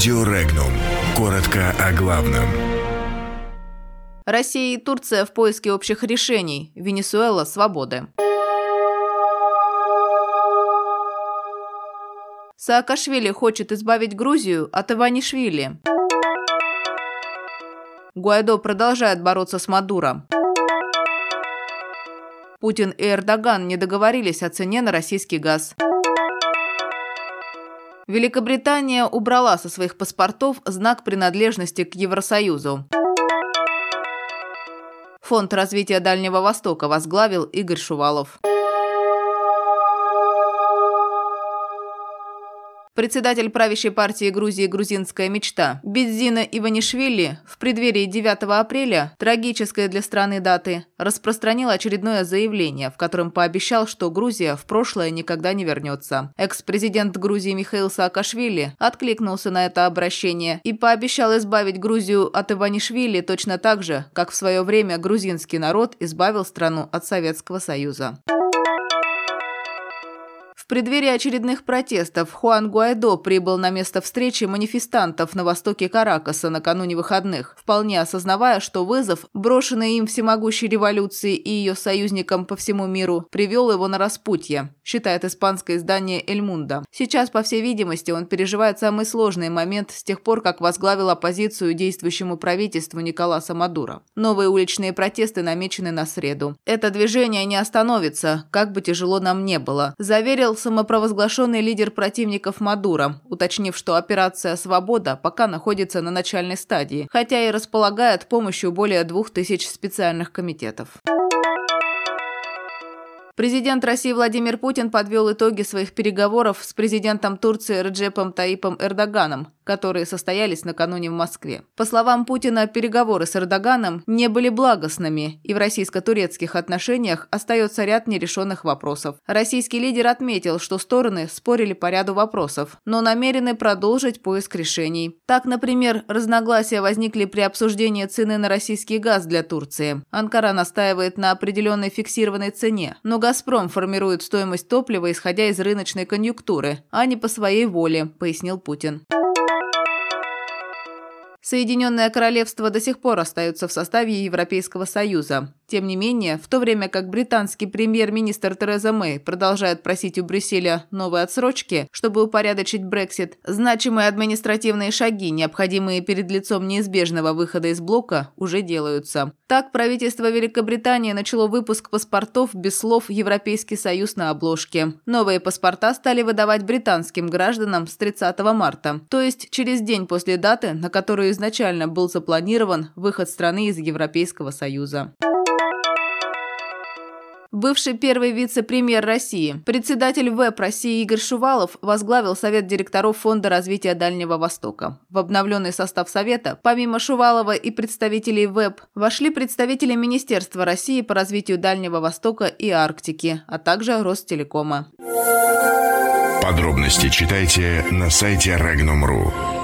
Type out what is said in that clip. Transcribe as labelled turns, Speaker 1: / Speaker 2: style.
Speaker 1: Радио Регнум. Коротко о главном.
Speaker 2: Россия и Турция в поиске общих решений. Венесуэла – свободы. Саакашвили хочет избавить Грузию от Иванишвили. Гуайдо продолжает бороться с Мадуро. Путин и Эрдоган не договорились о цене на российский газ. Великобритания убрала со своих паспортов знак принадлежности к Евросоюзу. Фонд развития Дальнего Востока возглавил Игорь Шувалов. Председатель правящей партии Грузии «Грузинская мечта» Бедзина Иванишвили в преддверии 9 апреля, трагической для страны даты, распространил очередное заявление, в котором пообещал, что Грузия в прошлое никогда не вернется. Экс-президент Грузии Михаил Саакашвили откликнулся на это обращение и пообещал избавить Грузию от Иванишвили точно так же, как в свое время грузинский народ избавил страну от Советского Союза преддверии очередных протестов Хуан Гуайдо прибыл на место встречи манифестантов на востоке Каракаса накануне выходных, вполне осознавая, что вызов, брошенный им всемогущей революции и ее союзникам по всему миру, привел его на распутье, считает испанское издание «Эль Мунда». Сейчас, по всей видимости, он переживает самый сложный момент с тех пор, как возглавил оппозицию действующему правительству Николаса Мадуро. Новые уличные протесты намечены на среду. Это движение не остановится, как бы тяжело нам не было, заверил самопровозглашенный лидер противников Мадура, уточнив, что операция «Свобода» пока находится на начальной стадии, хотя и располагает помощью более двух тысяч специальных комитетов. Президент России Владимир Путин подвел итоги своих переговоров с президентом Турции Реджепом Таипом Эрдоганом, которые состоялись накануне в Москве. По словам Путина, переговоры с Эрдоганом не были благостными, и в российско-турецких отношениях остается ряд нерешенных вопросов. Российский лидер отметил, что стороны спорили по ряду вопросов, но намерены продолжить поиск решений. Так, например, разногласия возникли при обсуждении цены на российский газ для Турции. Анкара настаивает на определенной фиксированной цене, но «Газпром» формирует стоимость топлива, исходя из рыночной конъюнктуры, а не по своей воле, пояснил Путин. Соединенное Королевство до сих пор остается в составе Европейского Союза. Тем не менее, в то время как британский премьер-министр Тереза Мэй продолжает просить у Брюсселя новые отсрочки, чтобы упорядочить Брексит, значимые административные шаги, необходимые перед лицом неизбежного выхода из блока, уже делаются. Так, правительство Великобритании начало выпуск паспортов без слов «Европейский Союз» на обложке. Новые паспорта стали выдавать британским гражданам с 30 марта, то есть через день после даты, на которую изначально был запланирован выход страны из Европейского Союза бывший первый вице-премьер России. Председатель ВЭП России Игорь Шувалов возглавил Совет директоров Фонда развития Дальнего Востока. В обновленный состав Совета, помимо Шувалова и представителей ВЭП, вошли представители Министерства России по развитию Дальнего Востока и Арктики, а также Ростелекома.
Speaker 1: Подробности читайте на сайте Regnum.ru.